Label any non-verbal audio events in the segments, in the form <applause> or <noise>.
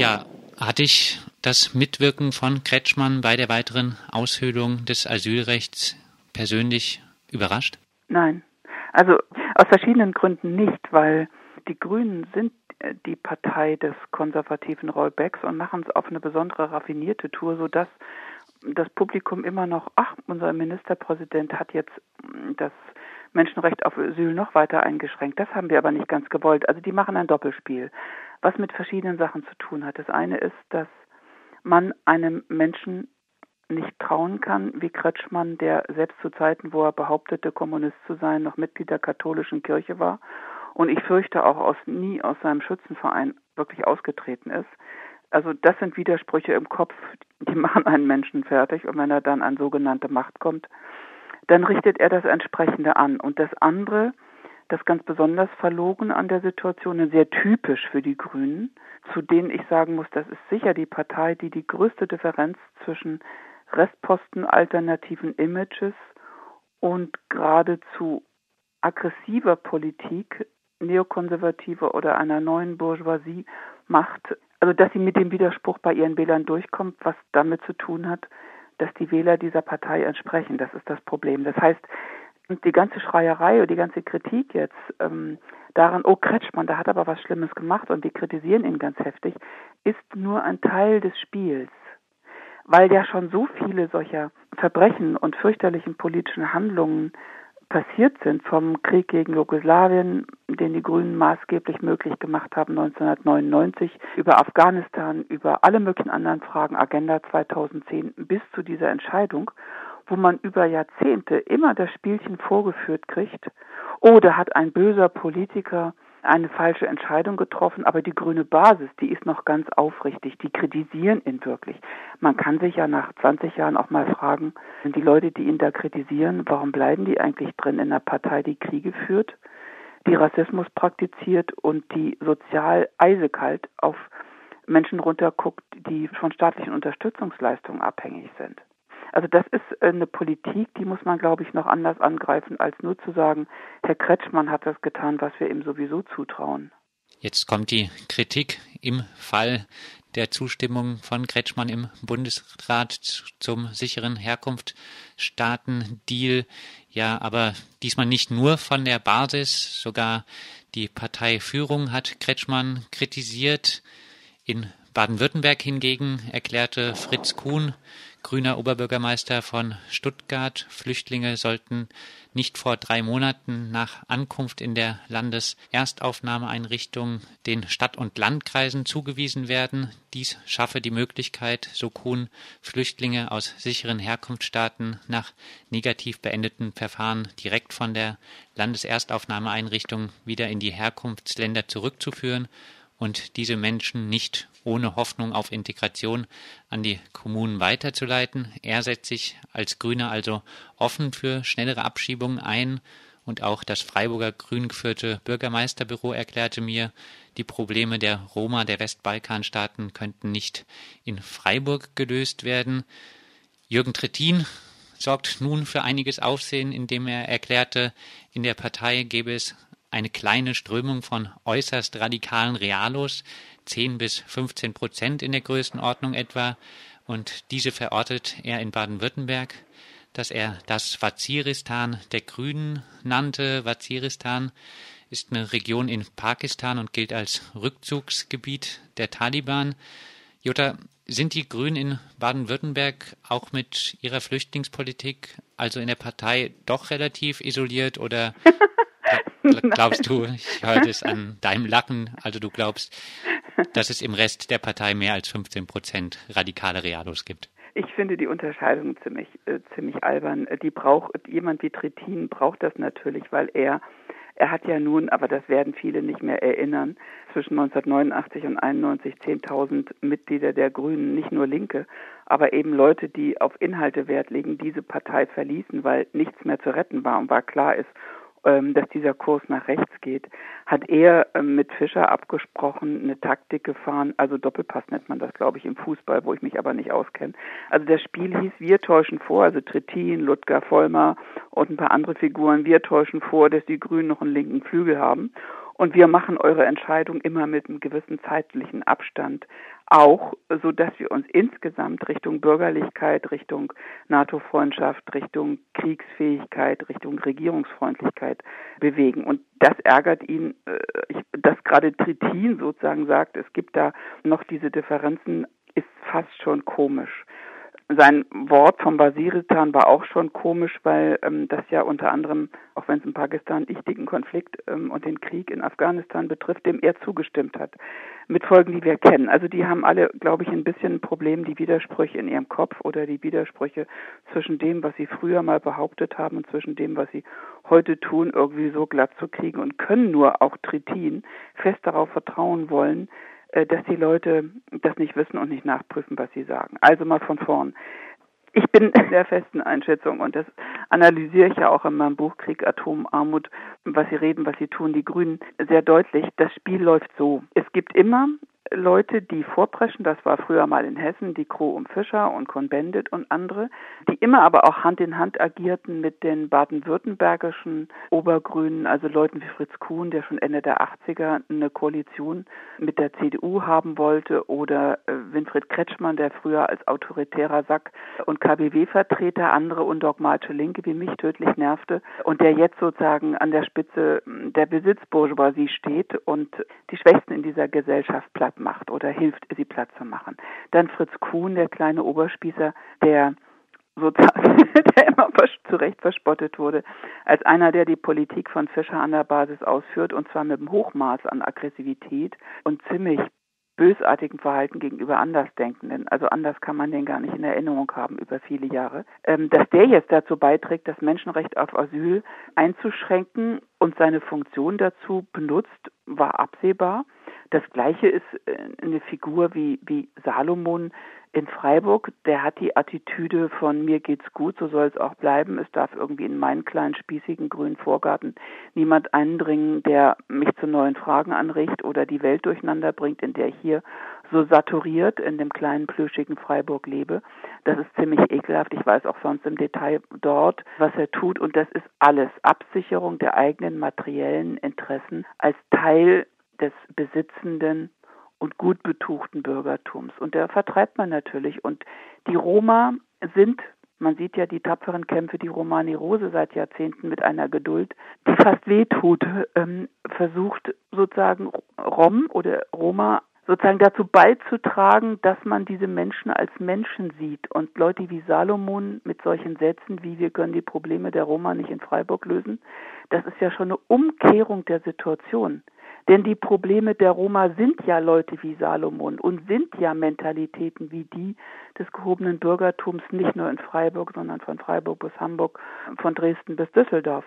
Ja, hatte ich das Mitwirken von Kretschmann bei der weiteren Aushöhlung des Asylrechts persönlich überrascht? Nein. Also aus verschiedenen Gründen nicht, weil die Grünen sind die Partei des konservativen Rollbacks und machen es auf eine besondere raffinierte Tour, sodass das Publikum immer noch, ach, unser Ministerpräsident hat jetzt das Menschenrecht auf Asyl noch weiter eingeschränkt. Das haben wir aber nicht ganz gewollt. Also die machen ein Doppelspiel, was mit verschiedenen Sachen zu tun hat. Das eine ist, dass man einem Menschen nicht trauen kann, wie Kretschmann, der selbst zu Zeiten, wo er behauptete, Kommunist zu sein, noch Mitglied der katholischen Kirche war und ich fürchte auch aus, nie aus seinem Schützenverein wirklich ausgetreten ist. Also das sind Widersprüche im Kopf, die <laughs> machen einen Menschen fertig und wenn er dann an sogenannte Macht kommt, dann richtet er das entsprechende an. Und das andere, das ganz besonders verlogen an der Situation und sehr typisch für die Grünen, zu denen ich sagen muss, das ist sicher die Partei, die die größte Differenz zwischen Restposten alternativen Images und geradezu aggressiver Politik neokonservativer oder einer neuen Bourgeoisie macht, also dass sie mit dem Widerspruch bei ihren Wählern durchkommt, was damit zu tun hat, dass die Wähler dieser Partei entsprechen. Das ist das Problem. Das heißt, die ganze Schreierei und die ganze Kritik jetzt ähm, daran, oh Kretschmann, da hat aber was Schlimmes gemacht und die kritisieren ihn ganz heftig, ist nur ein Teil des Spiels. Weil ja schon so viele solcher Verbrechen und fürchterlichen politischen Handlungen passiert sind, vom Krieg gegen Jugoslawien, den die Grünen maßgeblich möglich gemacht haben 1999, über Afghanistan, über alle möglichen anderen Fragen, Agenda 2010 bis zu dieser Entscheidung, wo man über Jahrzehnte immer das Spielchen vorgeführt kriegt, da hat ein böser Politiker eine falsche Entscheidung getroffen, aber die grüne Basis, die ist noch ganz aufrichtig, die kritisieren ihn wirklich. Man kann sich ja nach 20 Jahren auch mal fragen, die Leute, die ihn da kritisieren, warum bleiben die eigentlich drin in einer Partei, die Kriege führt, die Rassismus praktiziert und die sozial eisekalt auf Menschen runterguckt, die von staatlichen Unterstützungsleistungen abhängig sind. Also das ist eine Politik, die muss man, glaube ich, noch anders angreifen, als nur zu sagen, Herr Kretschmann hat das getan, was wir ihm sowieso zutrauen. Jetzt kommt die Kritik im Fall der Zustimmung von Kretschmann im Bundesrat zum sicheren Herkunftsstaaten-Deal. Ja, aber diesmal nicht nur von der Basis, sogar die Parteiführung hat Kretschmann kritisiert. In Baden-Württemberg hingegen erklärte Fritz Kuhn, grüner Oberbürgermeister von Stuttgart. Flüchtlinge sollten nicht vor drei Monaten nach Ankunft in der Landeserstaufnahmeeinrichtung den Stadt- und Landkreisen zugewiesen werden. Dies schaffe die Möglichkeit, so Kuhn, Flüchtlinge aus sicheren Herkunftsstaaten nach negativ beendeten Verfahren direkt von der Landeserstaufnahmeeinrichtung wieder in die Herkunftsländer zurückzuführen und diese Menschen nicht ohne Hoffnung auf Integration an die Kommunen weiterzuleiten. Er setzt sich als Grüner also offen für schnellere Abschiebungen ein und auch das Freiburger grün geführte Bürgermeisterbüro erklärte mir, die Probleme der Roma der Westbalkanstaaten könnten nicht in Freiburg gelöst werden. Jürgen Trittin sorgt nun für einiges Aufsehen, indem er erklärte, in der Partei gäbe es eine kleine Strömung von äußerst radikalen Realos, 10 bis 15 Prozent in der Größenordnung etwa, und diese verortet er in Baden-Württemberg, dass er das Waziristan der Grünen nannte. Waziristan ist eine Region in Pakistan und gilt als Rückzugsgebiet der Taliban. Jutta, sind die Grünen in Baden-Württemberg auch mit ihrer Flüchtlingspolitik, also in der Partei, doch relativ isoliert oder <laughs> glaubst du, ich höre das an deinem Lachen, also du glaubst, dass es im Rest der Partei mehr als 15 Prozent radikale Realos gibt? Ich finde die Unterscheidung ziemlich, äh, ziemlich albern. Die braucht, jemand wie Trittin braucht das natürlich, weil er, er hat ja nun, aber das werden viele nicht mehr erinnern, zwischen 1989 und 91 10.000 Mitglieder der Grünen, nicht nur Linke, aber eben Leute, die auf Inhalte Wert legen, diese Partei verließen, weil nichts mehr zu retten war und war klar ist, dass dieser Kurs nach rechts geht, hat er ähm, mit Fischer abgesprochen, eine Taktik gefahren, also Doppelpass nennt man das, glaube ich, im Fußball, wo ich mich aber nicht auskenne. Also das Spiel hieß Wir täuschen vor, also Trittin, Ludger Vollmer und ein paar andere Figuren, wir täuschen vor, dass die Grünen noch einen linken Flügel haben. Und wir machen eure Entscheidung immer mit einem gewissen zeitlichen Abstand auch, so dass wir uns insgesamt Richtung Bürgerlichkeit, Richtung NATO-Freundschaft, Richtung Kriegsfähigkeit, Richtung Regierungsfreundlichkeit bewegen. Und das ärgert ihn, äh, dass gerade Trittin sozusagen sagt, es gibt da noch diese Differenzen, ist fast schon komisch. Sein Wort vom Basiritan war auch schon komisch, weil ähm, das ja unter anderem, auch wenn es im Pakistan wichtigen Konflikt ähm, und den Krieg in Afghanistan betrifft, dem er zugestimmt hat. Mit Folgen, die wir kennen. Also die haben alle, glaube ich, ein bisschen ein Problem, die Widersprüche in ihrem Kopf oder die Widersprüche zwischen dem, was sie früher mal behauptet haben und zwischen dem, was sie heute tun, irgendwie so glatt zu kriegen und können nur auch Trittin fest darauf vertrauen wollen, dass die Leute das nicht wissen und nicht nachprüfen, was sie sagen. Also mal von vorn. Ich bin <laughs> der festen Einschätzung und das analysiere ich ja auch in meinem Buch Krieg, Atom, Armut, was sie reden, was sie tun, die Grünen, sehr deutlich. Das Spiel läuft so. Es gibt immer Leute, die vorpreschen, das war früher mal in Hessen, die Kroh und Fischer und Cohn-Bendit und andere, die immer aber auch Hand in Hand agierten mit den baden-württembergischen Obergrünen, also Leuten wie Fritz Kuhn, der schon Ende der 80er eine Koalition mit der CDU haben wollte, oder äh, Winfried Kretschmann, der früher als autoritärer Sack und KBW-Vertreter andere undogmatische Linke wie mich tödlich nervte und der jetzt sozusagen an der Spitze der Besitzbourgeoisie steht und die Schwächsten in dieser Gesellschaft platt macht oder hilft, sie platt zu machen. Dann Fritz Kuhn, der kleine Oberspießer, der sozusagen, <laughs> der immer zu Recht verspottet wurde, als einer, der die Politik von Fischer an der Basis ausführt, und zwar mit einem Hochmaß an Aggressivität und ziemlich bösartigen Verhalten gegenüber Andersdenkenden, also anders kann man den gar nicht in Erinnerung haben über viele Jahre, ähm, dass der jetzt dazu beiträgt, das Menschenrecht auf Asyl einzuschränken und seine Funktion dazu benutzt, war absehbar. Das gleiche ist äh, eine Figur wie, wie Salomon in Freiburg. Der hat die Attitüde von mir geht's gut, so soll es auch bleiben. Es darf irgendwie in meinen kleinen spießigen grünen Vorgarten niemand eindringen, der mich zu neuen Fragen anregt oder die Welt durcheinander bringt, in der ich hier so saturiert in dem kleinen plüschigen Freiburg lebe. Das ist ziemlich ekelhaft. Ich weiß auch sonst im Detail dort, was er tut. Und das ist alles Absicherung der eigenen materiellen Interessen als Teil des besitzenden und gut betuchten Bürgertums. Und der vertreibt man natürlich. Und die Roma sind, man sieht ja die tapferen Kämpfe, die Romani Rose seit Jahrzehnten mit einer Geduld, die fast wehtut, ähm, versucht sozusagen Rom oder Roma sozusagen dazu beizutragen, dass man diese Menschen als Menschen sieht. Und Leute wie Salomon mit solchen Sätzen wie wir können die Probleme der Roma nicht in Freiburg lösen, das ist ja schon eine Umkehrung der Situation. Denn die Probleme der Roma sind ja Leute wie Salomon und sind ja Mentalitäten wie die des gehobenen Bürgertums, nicht nur in Freiburg, sondern von Freiburg bis Hamburg, von Dresden bis Düsseldorf.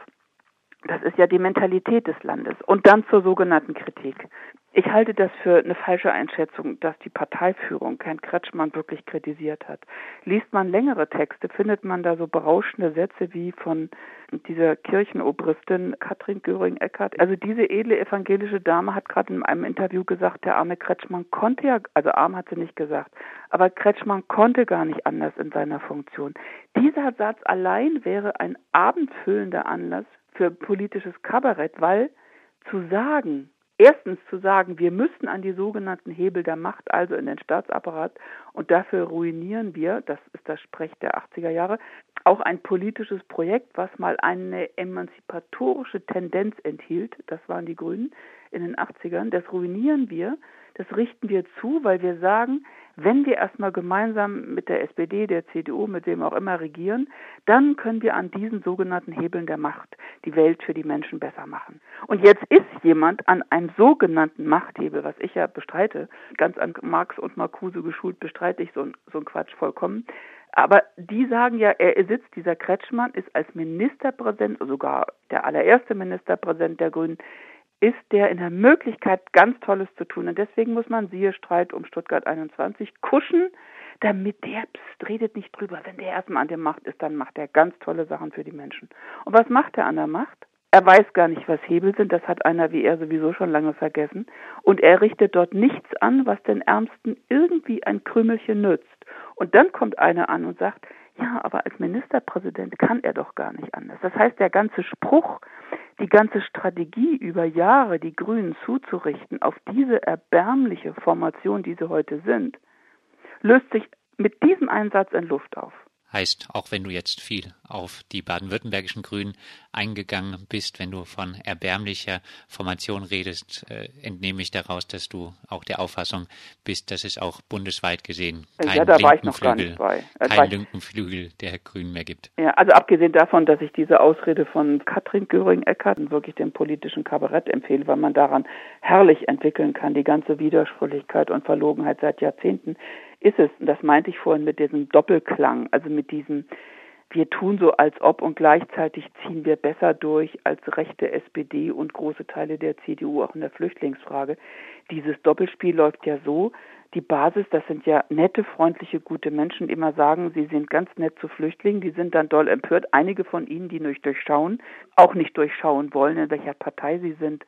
Das ist ja die Mentalität des Landes. Und dann zur sogenannten Kritik. Ich halte das für eine falsche Einschätzung, dass die Parteiführung Herrn Kretschmann wirklich kritisiert hat. Liest man längere Texte, findet man da so berauschende Sätze wie von dieser Kirchenobristin Katrin Göring-Eckardt. Also diese edle evangelische Dame hat gerade in einem Interview gesagt, der arme Kretschmann konnte ja, also arm hat sie nicht gesagt, aber Kretschmann konnte gar nicht anders in seiner Funktion. Dieser Satz allein wäre ein abendfüllender Anlass für politisches Kabarett, weil zu sagen, erstens zu sagen, wir müssen an die sogenannten Hebel der Macht, also in den Staatsapparat, und dafür ruinieren wir, das ist das Sprech der 80er Jahre, auch ein politisches Projekt, was mal eine emanzipatorische Tendenz enthielt, das waren die Grünen in den 80ern, das ruinieren wir, das richten wir zu, weil wir sagen, wenn wir erstmal gemeinsam mit der SPD, der CDU, mit wem auch immer regieren, dann können wir an diesen sogenannten Hebeln der Macht die Welt für die Menschen besser machen. Und jetzt ist jemand an einem sogenannten Machthebel, was ich ja bestreite, ganz an Marx und Marcuse geschult bestreite ich so, so ein Quatsch vollkommen, aber die sagen ja, er sitzt, dieser Kretschmann ist als Ministerpräsident, sogar der allererste Ministerpräsident der Grünen, ist der in der Möglichkeit, ganz Tolles zu tun. Und deswegen muss man, siehe Streit um Stuttgart 21, kuschen, damit der, pst, redet nicht drüber. Wenn der erstmal an der Macht ist, dann macht er ganz tolle Sachen für die Menschen. Und was macht er an der Macht? Er weiß gar nicht, was Hebel sind, das hat einer wie er sowieso schon lange vergessen. Und er richtet dort nichts an, was den Ärmsten irgendwie ein Krümelchen nützt. Und dann kommt einer an und sagt, Ja, aber als Ministerpräsident kann er doch gar nicht anders. Das heißt, der ganze Spruch, die ganze Strategie über Jahre, die Grünen zuzurichten auf diese erbärmliche Formation, die sie heute sind, löst sich mit diesem Einsatz in Luft auf. Heißt, auch wenn du jetzt viel auf die baden-württembergischen Grünen eingegangen bist, wenn du von erbärmlicher Formation redest, äh, entnehme ich daraus, dass du auch der Auffassung bist, dass es auch bundesweit gesehen keinen ja, linken Flügel, keinen linken Flügel der Grünen mehr gibt. Ja, also abgesehen davon, dass ich diese Ausrede von Katrin Göring-Eckardt wirklich dem politischen Kabarett empfehle, weil man daran herrlich entwickeln kann, die ganze Widersprüchlichkeit und Verlogenheit seit Jahrzehnten ist es, und das meinte ich vorhin mit diesem Doppelklang, also mit diesem, wir tun so als ob und gleichzeitig ziehen wir besser durch als rechte SPD und große Teile der CDU auch in der Flüchtlingsfrage. Dieses Doppelspiel läuft ja so, die Basis, das sind ja nette, freundliche, gute Menschen, die immer sagen, sie sind ganz nett zu Flüchtlingen, die sind dann doll empört. Einige von ihnen, die nicht durchschauen, auch nicht durchschauen wollen, in welcher Partei sie sind,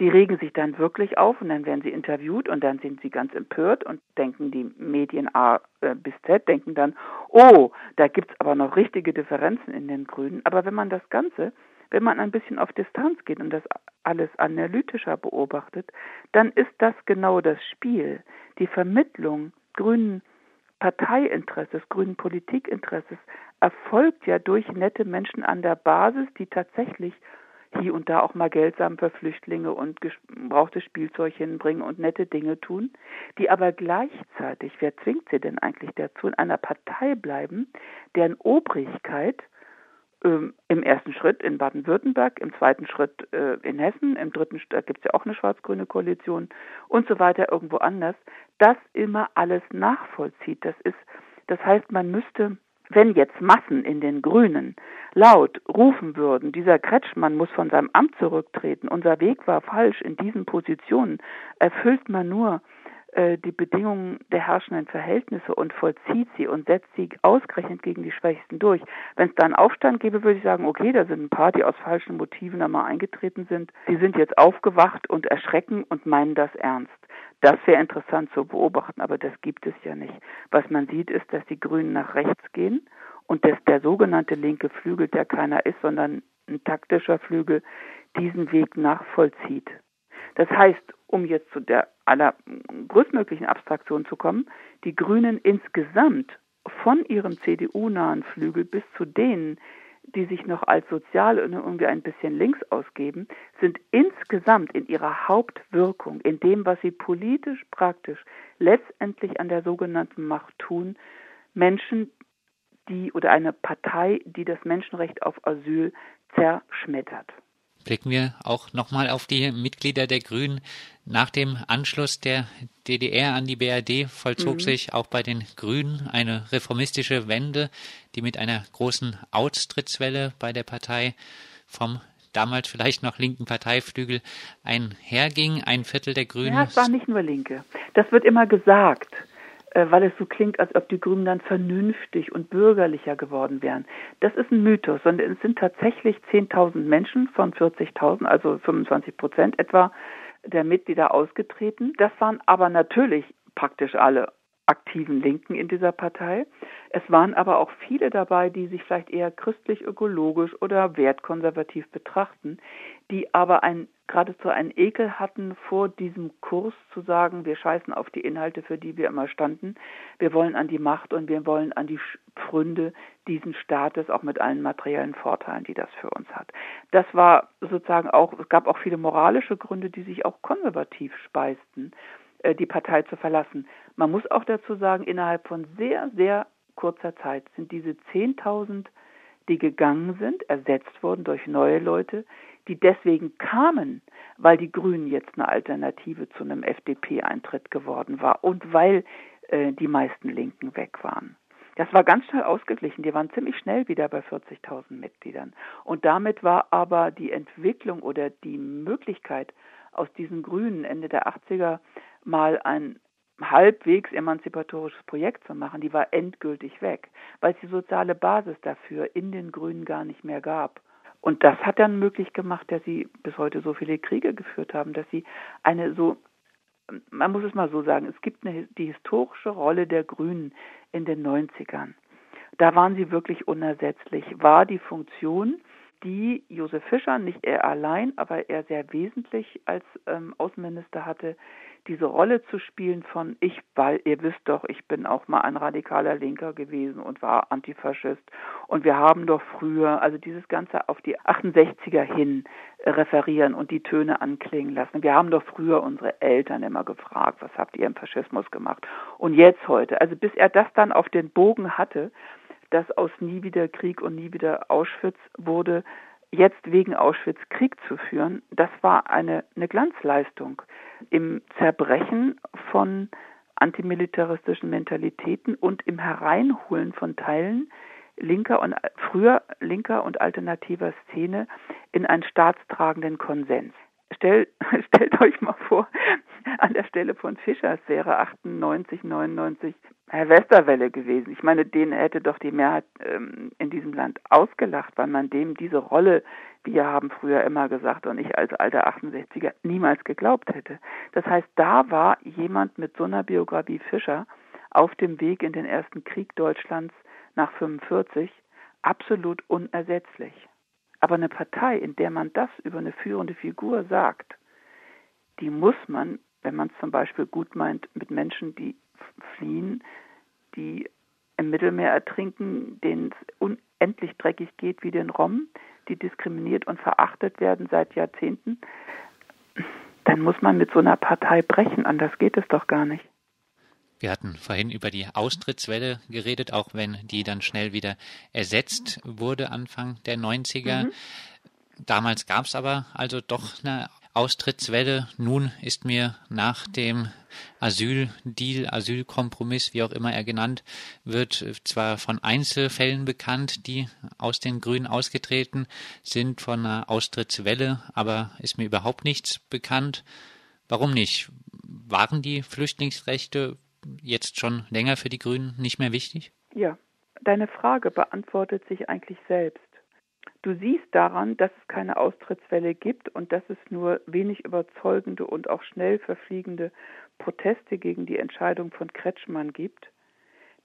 die regen sich dann wirklich auf und dann werden sie interviewt und dann sind sie ganz empört und denken die Medien A äh, bis Z, denken dann, oh, da gibt's aber noch richtige Differenzen in den Grünen. Aber wenn man das Ganze wenn man ein bisschen auf Distanz geht und das alles analytischer beobachtet, dann ist das genau das Spiel, die Vermittlung grünen Parteiinteresses, grünen Politikinteresses erfolgt ja durch nette Menschen an der Basis, die tatsächlich hier und da auch mal geldsam für Flüchtlinge und gebrauchtes Spielzeug hinbringen und nette Dinge tun, die aber gleichzeitig, wer zwingt sie denn eigentlich dazu, in einer Partei bleiben, deren Obrigkeit ähm, im ersten Schritt in Baden-Württemberg, im zweiten Schritt äh, in Hessen, im dritten Schritt gibt es ja auch eine schwarz-grüne Koalition und so weiter irgendwo anders, das immer alles nachvollzieht. Das ist, das heißt, man müsste, wenn jetzt Massen in den Grünen laut rufen würden, dieser Kretschmann muss von seinem Amt zurücktreten, unser Weg war falsch in diesen Positionen, erfüllt man nur die Bedingungen der herrschenden Verhältnisse und vollzieht sie und setzt sie ausgerechnet gegen die Schwächsten durch. Wenn es da einen Aufstand gäbe, würde ich sagen, okay, da sind ein paar, die aus falschen Motiven einmal eingetreten sind. Die sind jetzt aufgewacht und erschrecken und meinen das ernst. Das wäre interessant zu beobachten, aber das gibt es ja nicht. Was man sieht, ist, dass die Grünen nach rechts gehen und dass der sogenannte linke Flügel, der keiner ist, sondern ein taktischer Flügel, diesen Weg nachvollzieht. Das heißt, um jetzt zu der allergrößtmöglichen Abstraktion zu kommen, die Grünen insgesamt von ihrem CDU-nahen Flügel bis zu denen, die sich noch als sozial und irgendwie ein bisschen links ausgeben, sind insgesamt in ihrer Hauptwirkung, in dem, was sie politisch praktisch letztendlich an der sogenannten Macht tun, Menschen, die oder eine Partei, die das Menschenrecht auf Asyl zerschmettert blicken wir auch nochmal auf die Mitglieder der Grünen. Nach dem Anschluss der DDR an die BRD vollzog mhm. sich auch bei den Grünen eine reformistische Wende, die mit einer großen Austrittswelle bei der Partei vom damals vielleicht noch linken Parteiflügel einherging. Ein Viertel der Grünen. Ja, es war nicht nur Linke. Das wird immer gesagt. Äh, weil es so klingt, als ob die Grünen dann vernünftig und bürgerlicher geworden wären. Das ist ein Mythos, sondern es sind tatsächlich 10.000 Menschen von 40.000, also 25 Prozent etwa der Mitglieder ausgetreten. Das waren aber natürlich praktisch alle aktiven Linken in dieser Partei. Es waren aber auch viele dabei, die sich vielleicht eher christlich-ökologisch oder wertkonservativ betrachten, die aber ein, geradezu einen Ekel hatten vor diesem Kurs zu sagen, wir scheißen auf die Inhalte, für die wir immer standen. Wir wollen an die Macht und wir wollen an die Pfründe diesen Staates, auch mit allen materiellen Vorteilen, die das für uns hat. Das war sozusagen auch, es gab auch viele moralische Gründe, die sich auch konservativ speisten äh, die Partei zu verlassen. Man muss auch dazu sagen, innerhalb von sehr, sehr kurzer Zeit sind diese 10.000, die gegangen sind, ersetzt worden durch neue Leute, die deswegen kamen, weil die Grünen jetzt eine Alternative zu einem FDP-Eintritt geworden war und weil äh, die meisten Linken weg waren. Das war ganz schnell ausgeglichen. Die waren ziemlich schnell wieder bei 40.000 Mitgliedern. Und damit war aber die Entwicklung oder die Möglichkeit, aus diesen Grünen Ende der 80er mal ein halbwegs emanzipatorisches Projekt zu machen, die war endgültig weg, weil es die soziale Basis dafür in den Grünen gar nicht mehr gab. Und das hat dann möglich gemacht, dass sie bis heute so viele Kriege geführt haben, dass sie eine so, man muss es mal so sagen, es gibt eine, die historische Rolle der Grünen in den 90ern. Da waren sie wirklich unersetzlich. War die Funktion, die Josef Fischer, nicht er allein, aber er sehr wesentlich als ähm, Außenminister hatte, diese Rolle zu spielen von ich, weil ihr wisst doch, ich bin auch mal ein radikaler Linker gewesen und war Antifaschist und wir haben doch früher, also dieses Ganze auf die 68er hin referieren und die Töne anklingen lassen. Wir haben doch früher unsere Eltern immer gefragt, was habt ihr im Faschismus gemacht? Und jetzt heute, also bis er das dann auf den Bogen hatte, dass aus nie wieder Krieg und nie wieder Auschwitz wurde, jetzt wegen Auschwitz Krieg zu führen, das war eine, eine Glanzleistung im Zerbrechen von antimilitaristischen Mentalitäten und im Hereinholen von Teilen linker und früher linker und alternativer Szene in einen staatstragenden Konsens. Stell, <laughs> stellt euch mal vor, an der Stelle von Fischers wäre 98, 99 Herr Westerwelle gewesen. Ich meine, den hätte doch die Mehrheit ähm, in diesem Land ausgelacht, weil man dem diese Rolle, wir haben früher immer gesagt und ich als alter 68er niemals geglaubt hätte. Das heißt, da war jemand mit so einer Biografie Fischer auf dem Weg in den ersten Krieg Deutschlands nach 45 absolut unersetzlich. Aber eine Partei, in der man das über eine führende Figur sagt, die muss man, wenn man es zum Beispiel gut meint, mit Menschen, die fliehen, die im Mittelmeer ertrinken, denen es unendlich dreckig geht wie den Rom, die diskriminiert und verachtet werden seit Jahrzehnten, dann muss man mit so einer Partei brechen, anders geht es doch gar nicht. Wir hatten vorhin über die Austrittswelle geredet, auch wenn die dann schnell wieder ersetzt wurde Anfang der 90er. Mhm. Damals gab es aber also doch eine Austrittswelle. Nun ist mir nach dem Asyldeal, Asylkompromiss, wie auch immer er genannt wird, zwar von Einzelfällen bekannt, die aus den Grünen ausgetreten sind, von einer Austrittswelle, aber ist mir überhaupt nichts bekannt. Warum nicht? Waren die Flüchtlingsrechte jetzt schon länger für die Grünen nicht mehr wichtig? Ja, deine Frage beantwortet sich eigentlich selbst. Du siehst daran, dass es keine Austrittswelle gibt und dass es nur wenig überzeugende und auch schnell verfliegende Proteste gegen die Entscheidung von Kretschmann gibt,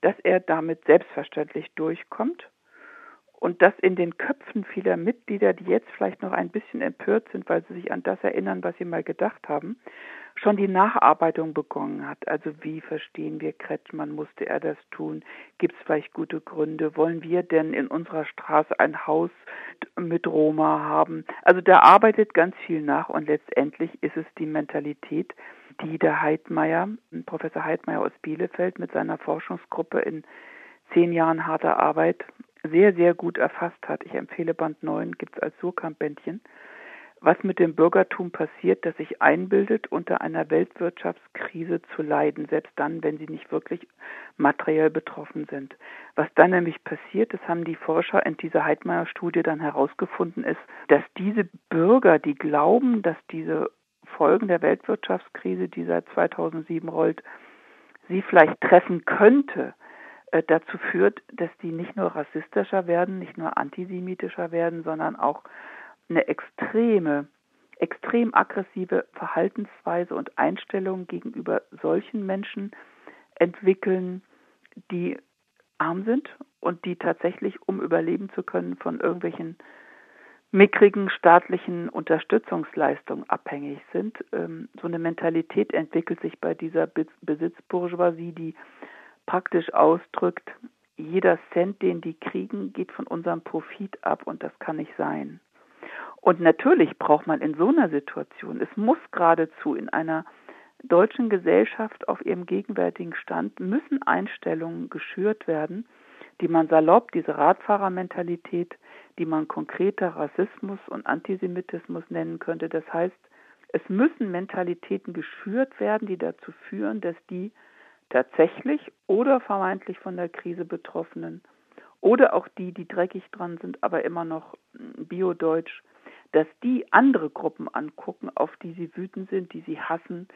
dass er damit selbstverständlich durchkommt und dass in den Köpfen vieler Mitglieder, die jetzt vielleicht noch ein bisschen empört sind, weil sie sich an das erinnern, was sie mal gedacht haben, schon die Nacharbeitung begonnen hat. Also wie verstehen wir Kretschmann? Musste er das tun? Gibt es vielleicht gute Gründe? Wollen wir denn in unserer Straße ein Haus mit Roma haben? Also da arbeitet ganz viel nach und letztendlich ist es die Mentalität, die der Heidmeier, Professor Heidmeier aus Bielefeld mit seiner Forschungsgruppe in zehn Jahren harter Arbeit sehr, sehr gut erfasst hat. Ich empfehle Band 9, gibt es als Surkamp-Bändchen was mit dem Bürgertum passiert, das sich einbildet, unter einer Weltwirtschaftskrise zu leiden, selbst dann, wenn sie nicht wirklich materiell betroffen sind. Was dann nämlich passiert, das haben die Forscher in dieser Heidmeier-Studie dann herausgefunden, ist, dass diese Bürger, die glauben, dass diese Folgen der Weltwirtschaftskrise, die seit 2007 rollt, sie vielleicht treffen könnte, äh, dazu führt, dass die nicht nur rassistischer werden, nicht nur antisemitischer werden, sondern auch eine extreme, extrem aggressive Verhaltensweise und Einstellung gegenüber solchen Menschen entwickeln, die arm sind und die tatsächlich, um überleben zu können, von irgendwelchen mickrigen staatlichen Unterstützungsleistungen abhängig sind. Ähm, so eine Mentalität entwickelt sich bei dieser Besitzbourgeoisie, die praktisch ausdrückt, jeder Cent, den die kriegen, geht von unserem Profit ab und das kann nicht sein. Und natürlich braucht man in so einer Situation, es muss geradezu in einer deutschen Gesellschaft auf ihrem gegenwärtigen Stand, müssen Einstellungen geschürt werden, die man salopp, diese Radfahrermentalität, die man konkreter Rassismus und Antisemitismus nennen könnte. Das heißt, es müssen Mentalitäten geschürt werden, die dazu führen, dass die tatsächlich oder vermeintlich von der Krise Betroffenen oder auch die, die dreckig dran sind, aber immer noch biodeutsch, dass die andere Gruppen angucken, auf die sie wütend sind, die sie hassen,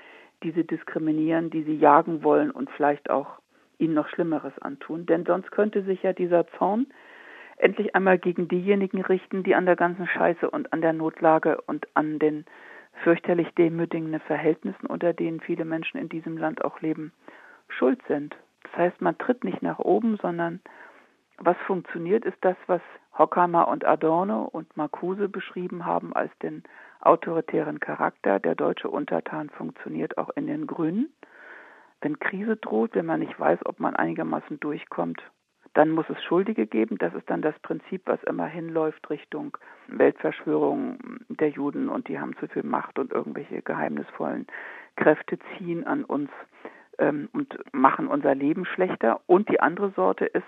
die sie diskriminieren, die sie jagen wollen und vielleicht auch ihnen noch Schlimmeres antun. Denn sonst könnte sich ja dieser Zorn endlich einmal gegen diejenigen richten, die an der ganzen Scheiße und an der Notlage und an den fürchterlich demütigenden Verhältnissen, unter denen viele Menschen in diesem Land auch leben, schuld sind. Das heißt, man tritt nicht nach oben, sondern Was funktioniert, ist das, was Hockheimer und Adorno und Marcuse beschrieben haben als den autoritären Charakter. Der deutsche Untertan funktioniert auch in den Grünen. Wenn Krise droht, wenn man nicht weiß, ob man einigermaßen durchkommt, dann muss es Schuldige geben. Das ist dann das Prinzip, was immer hinläuft Richtung Weltverschwörung der Juden und die haben zu viel Macht und irgendwelche geheimnisvollen Kräfte ziehen an uns ähm, und machen unser Leben schlechter. Und die andere Sorte ist,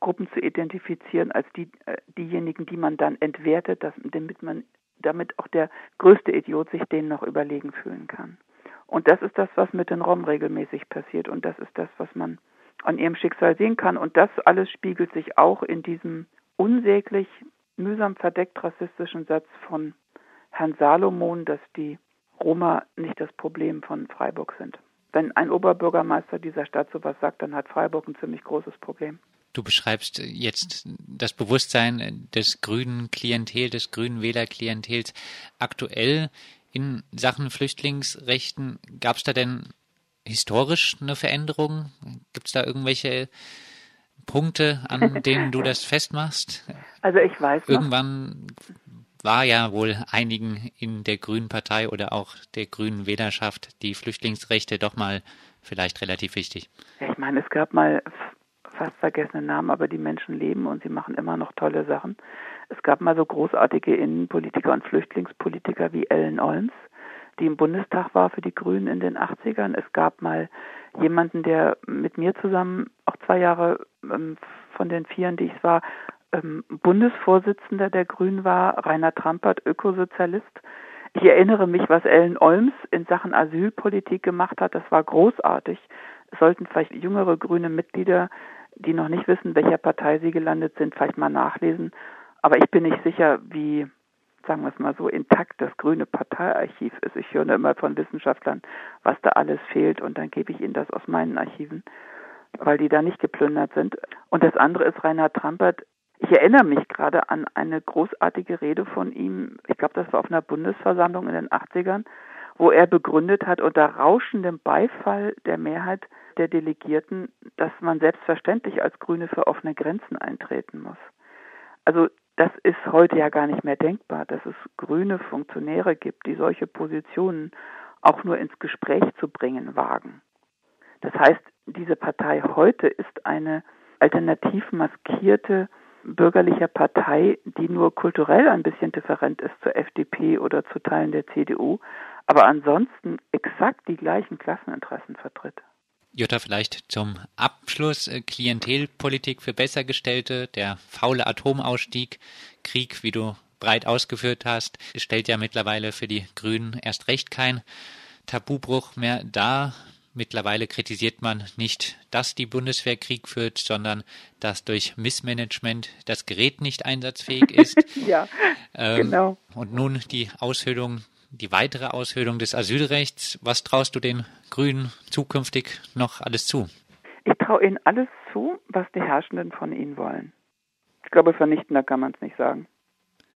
Gruppen zu identifizieren als die, äh, diejenigen, die man dann entwertet, dass, damit man damit auch der größte Idiot sich denen noch überlegen fühlen kann. Und das ist das, was mit den Rom regelmäßig passiert und das ist das, was man an ihrem Schicksal sehen kann. Und das alles spiegelt sich auch in diesem unsäglich mühsam verdeckt rassistischen Satz von Herrn Salomon, dass die Roma nicht das Problem von Freiburg sind. Wenn ein Oberbürgermeister dieser Stadt sowas sagt, dann hat Freiburg ein ziemlich großes Problem. Du beschreibst jetzt das Bewusstsein des grünen Klientel, des grünen Wählerklientels. Aktuell in Sachen Flüchtlingsrechten, gab es da denn historisch eine Veränderung? Gibt es da irgendwelche Punkte, an denen du das festmachst? Also ich weiß. Noch. Irgendwann war ja wohl einigen in der Grünen Partei oder auch der Grünen Wählerschaft die Flüchtlingsrechte doch mal vielleicht relativ wichtig. Ich meine, es gab mal fast vergessene Namen, aber die Menschen leben und sie machen immer noch tolle Sachen. Es gab mal so großartige Innenpolitiker und Flüchtlingspolitiker wie Ellen Olms, die im Bundestag war für die Grünen in den 80ern. Es gab mal jemanden, der mit mir zusammen auch zwei Jahre ähm, von den Vieren, die ich war, ähm, Bundesvorsitzender der Grünen war, Rainer Trampert, Ökosozialist. Ich erinnere mich, was Ellen Olms in Sachen Asylpolitik gemacht hat. Das war großartig. Es sollten vielleicht jüngere grüne Mitglieder die noch nicht wissen, welcher Partei sie gelandet sind, vielleicht mal nachlesen. Aber ich bin nicht sicher, wie, sagen wir es mal so, intakt das grüne Parteiarchiv ist. Ich höre immer von Wissenschaftlern, was da alles fehlt und dann gebe ich ihnen das aus meinen Archiven, weil die da nicht geplündert sind. Und das andere ist Reinhard Trampert. Ich erinnere mich gerade an eine großartige Rede von ihm. Ich glaube, das war auf einer Bundesversammlung in den 80ern, wo er begründet hat unter rauschendem Beifall der Mehrheit, der Delegierten, dass man selbstverständlich als Grüne für offene Grenzen eintreten muss. Also das ist heute ja gar nicht mehr denkbar, dass es grüne Funktionäre gibt, die solche Positionen auch nur ins Gespräch zu bringen wagen. Das heißt, diese Partei heute ist eine alternativ maskierte bürgerliche Partei, die nur kulturell ein bisschen different ist zur FDP oder zu Teilen der CDU, aber ansonsten exakt die gleichen Klasseninteressen vertritt. Jutta, vielleicht zum Abschluss äh, Klientelpolitik für Bessergestellte, der faule Atomausstieg, Krieg, wie du breit ausgeführt hast, stellt ja mittlerweile für die Grünen erst recht kein Tabubruch mehr dar. Mittlerweile kritisiert man nicht, dass die Bundeswehr Krieg führt, sondern dass durch Missmanagement das Gerät nicht einsatzfähig ist. <laughs> ja, ähm, genau. Und nun die Aushöhlung die weitere Aushöhlung des Asylrechts. Was traust du den Grünen zukünftig noch alles zu? Ich traue ihnen alles zu, was die Herrschenden von ihnen wollen. Ich glaube, vernichtender kann man es nicht sagen.